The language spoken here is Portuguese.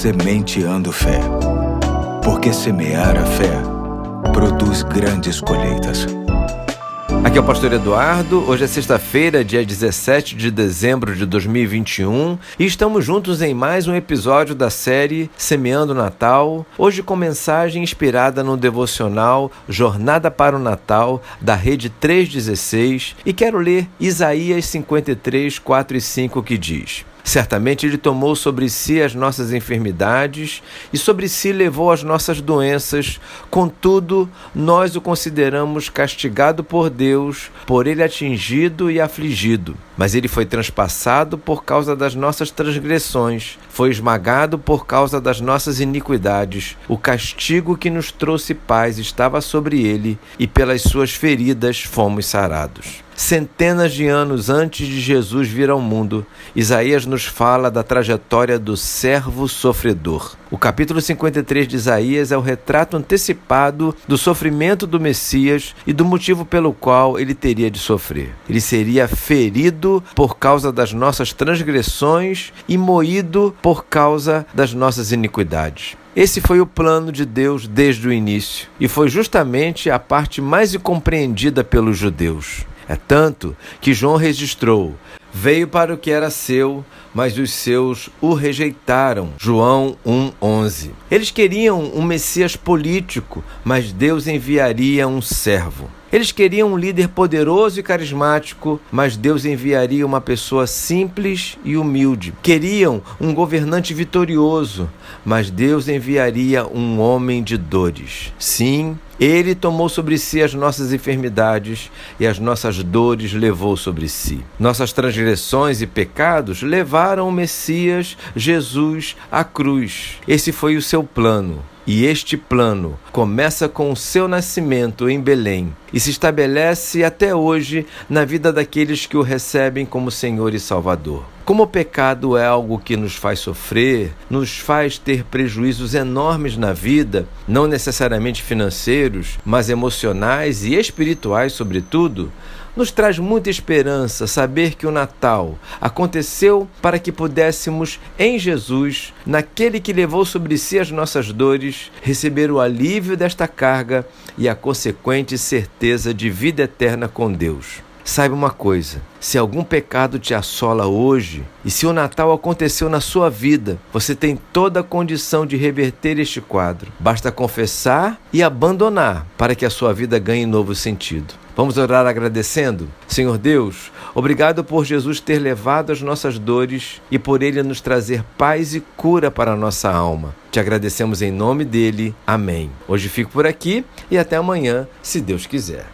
Sementeando Fé. Porque semear a fé produz grandes colheitas. Aqui é o Pastor Eduardo. Hoje é sexta-feira, dia 17 de dezembro de 2021, e estamos juntos em mais um episódio da série Semeando Natal. Hoje com mensagem inspirada no devocional Jornada para o Natal da Rede 316, e quero ler Isaías 53, 4 e 5 que diz: Certamente Ele tomou sobre si as nossas enfermidades e sobre si levou as nossas doenças. Contudo, nós o consideramos castigado por Deus, por Ele atingido e afligido. Mas Ele foi transpassado por causa das nossas transgressões, foi esmagado por causa das nossas iniquidades. O castigo que nos trouxe paz estava sobre Ele, e pelas suas feridas fomos sarados centenas de anos antes de Jesus vir ao mundo, Isaías nos fala da trajetória do servo sofredor. O capítulo 53 de Isaías é o retrato antecipado do sofrimento do Messias e do motivo pelo qual ele teria de sofrer. Ele seria ferido por causa das nossas transgressões e moído por causa das nossas iniquidades. Esse foi o plano de Deus desde o início e foi justamente a parte mais incompreendida pelos judeus. É tanto que João registrou: Veio para o que era seu, mas os seus o rejeitaram. João 1:11. Eles queriam um Messias político, mas Deus enviaria um servo. Eles queriam um líder poderoso e carismático, mas Deus enviaria uma pessoa simples e humilde. Queriam um governante vitorioso, mas Deus enviaria um homem de dores. Sim, ele tomou sobre si as nossas enfermidades e as nossas dores levou sobre si. Nossas transgressões e pecados levaram o Messias, Jesus, à cruz. Esse foi o seu plano. E este plano começa com o seu nascimento em Belém e se estabelece até hoje na vida daqueles que o recebem como Senhor e Salvador. Como o pecado é algo que nos faz sofrer, nos faz ter prejuízos enormes na vida, não necessariamente financeiros, mas emocionais e espirituais, sobretudo, nos traz muita esperança saber que o Natal aconteceu para que pudéssemos, em Jesus, naquele que levou sobre si as nossas dores, receber o alívio desta carga e a consequente certeza de vida eterna com Deus. Saiba uma coisa: se algum pecado te assola hoje, e se o Natal aconteceu na sua vida, você tem toda a condição de reverter este quadro. Basta confessar e abandonar para que a sua vida ganhe novo sentido. Vamos orar agradecendo? Senhor Deus, obrigado por Jesus ter levado as nossas dores e por ele nos trazer paz e cura para a nossa alma. Te agradecemos em nome dele. Amém. Hoje fico por aqui e até amanhã, se Deus quiser.